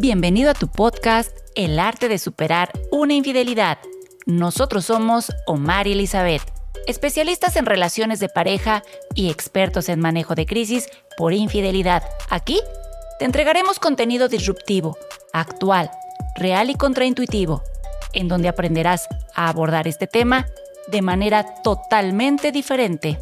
Bienvenido a tu podcast El arte de superar una infidelidad. Nosotros somos Omar y Elizabeth, especialistas en relaciones de pareja y expertos en manejo de crisis por infidelidad. Aquí te entregaremos contenido disruptivo, actual, real y contraintuitivo, en donde aprenderás a abordar este tema de manera totalmente diferente.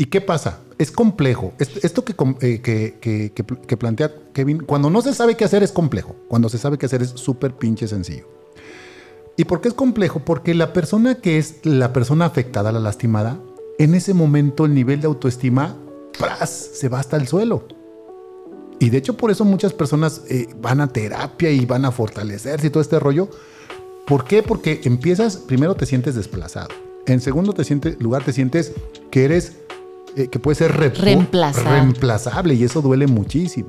¿Y qué pasa? Es complejo. Esto eh, que, que, plantea Kevin, cuando no se sabe qué hacer es complejo. Cuando se sabe qué hacer es súper pinche sencillo. ¿Y por qué es complejo? Porque la persona que es la persona afectada, la lastimada, en ese momento el nivel de autoestima ¡pras! se va hasta el suelo. Y de hecho por eso muchas personas eh, van a terapia y van a fortalecerse y todo este rollo. ¿Por qué? Porque empiezas, primero te sientes desplazado. En segundo te sientes, lugar te sientes que eres eh, que puede ser reemplazable y eso duele muchísimo.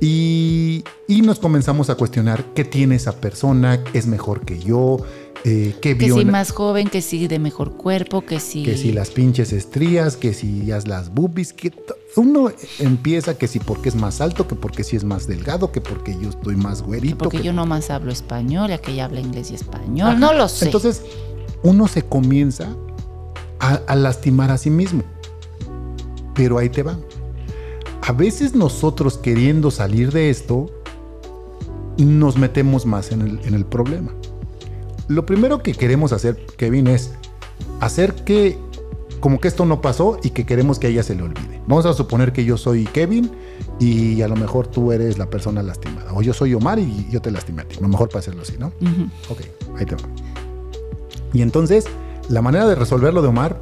Y, nos comenzamos a cuestionar qué tiene esa persona, es mejor que yo, eh, que si más joven, que si de mejor cuerpo, que si... Que si las pinches estrías, que si las boobies, que uno empieza que si porque es más alto, que porque si es más delgado, que porque yo estoy más güerito. porque yo no más hablo español, y aquella habla inglés y español, no lo sé. Entonces, uno se comienza a lastimar a sí mismo pero ahí te va. A veces nosotros queriendo salir de esto, nos metemos más en el, problema. Lo primero que queremos hacer, Kevin, es hacer que como que esto no pasó y que queremos que a ella se le olvide. Vamos a suponer que yo soy Kevin y a lo mejor tú eres la persona lastimada. O yo soy Omar y yo te lastimé a ti. A lo mejor para hacerlo así, ¿no? Ok, ahí te va. Y entonces, la manera de resolverlo de Omar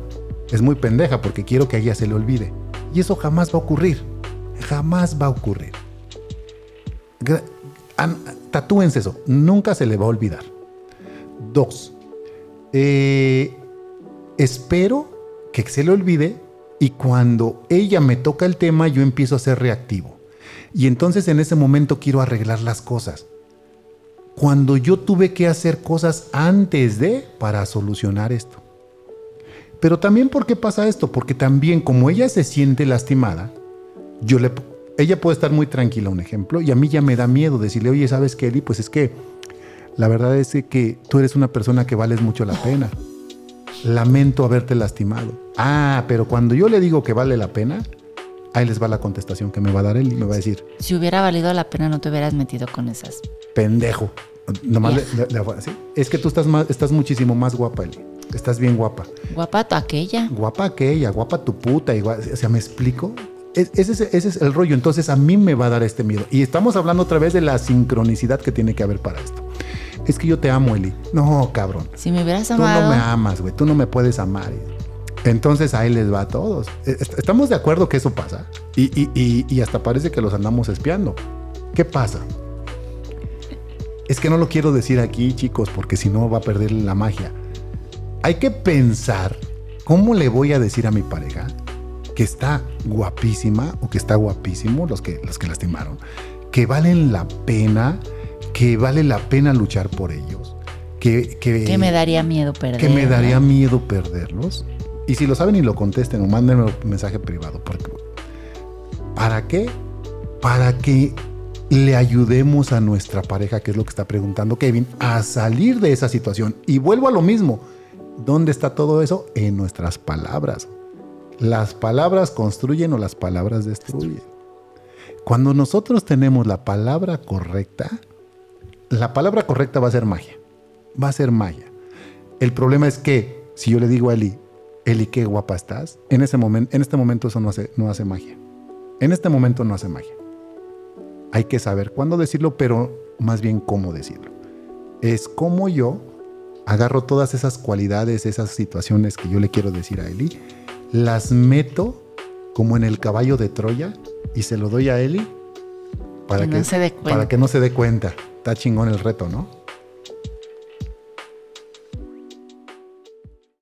es muy pendeja porque quiero que a ella se le olvide. Y eso jamás va a ocurrir. Jamás va a ocurrir. Tatúense eso. Nunca se le va a olvidar. Dos. Eh, espero que se le olvide y cuando ella me toca el tema yo empiezo a ser reactivo. Y entonces en ese momento quiero arreglar las cosas. Cuando yo tuve que hacer cosas antes de para solucionar esto. Pero también, ¿por qué pasa esto? Porque también, como ella se siente lastimada, yo le, ella puede estar muy tranquila, un ejemplo, y a mí ya me da miedo decirle, oye, ¿sabes qué, Eli? Pues es que la verdad es que tú eres una persona que vales mucho la pena. Lamento haberte lastimado. Ah, pero cuando yo le digo que vale la pena, ahí les va la contestación que me va a dar él y me va a decir. Si hubiera valido la pena, no te hubieras metido con esas. Pendejo. Nomás Es que tú estás, más, estás muchísimo más guapa, Eli. Estás bien guapa. Guapa aquella. Guapa aquella, guapa tu puta. Igual, o sea, ¿me explico? ese, es, el rollo. Entonces a mí me va a dar este miedo. Y estamos hablando otra vez de la sincronicidad que tiene que haber para esto. Es que yo te amo, Eli. No, cabrón. Si me hubieras amado. Tú no me amas, güey. Tú no me puedes amar. Entonces ahí les va a todos. E, estamos de acuerdo que eso pasa. Y, y hasta parece que los andamos espiando. ¿Qué pasa? Es que no lo quiero decir aquí, chicos, porque si no va a perder la magia hay que pensar cómo le voy a decir a mi pareja que está guapísima o que está guapísimo, los que, los que lastimaron, que valen la pena, que vale la pena luchar por ellos. Que, que, me daría miedo perderlos. Que me daría miedo perderlos. Y si lo saben y lo contesten o mándenme un mensaje privado. ¿Para qué? Para que le ayudemos a nuestra pareja, que es lo que está preguntando Kevin, a salir de esa situación. Y vuelvo a lo mismo ¿Dónde está todo eso? En nuestras palabras. Las palabras construyen o las palabras destruyen. Cuando nosotros tenemos la palabra correcta, la palabra correcta va a ser magia. Va a ser magia. El problema es que si yo le digo a Eli, Eli, qué guapa estás, en, ese en este momento eso no hace, no hace magia. En este momento no hace magia. Hay que saber cuándo decirlo, pero más bien cómo decirlo. Es como yo agarro todas esas cualidades, esas situaciones que yo le quiero decir a Eli, las meto como en el caballo de Troya y se lo doy a Eli para que, para que no se dé cuenta. Está chingón el reto, ¿no?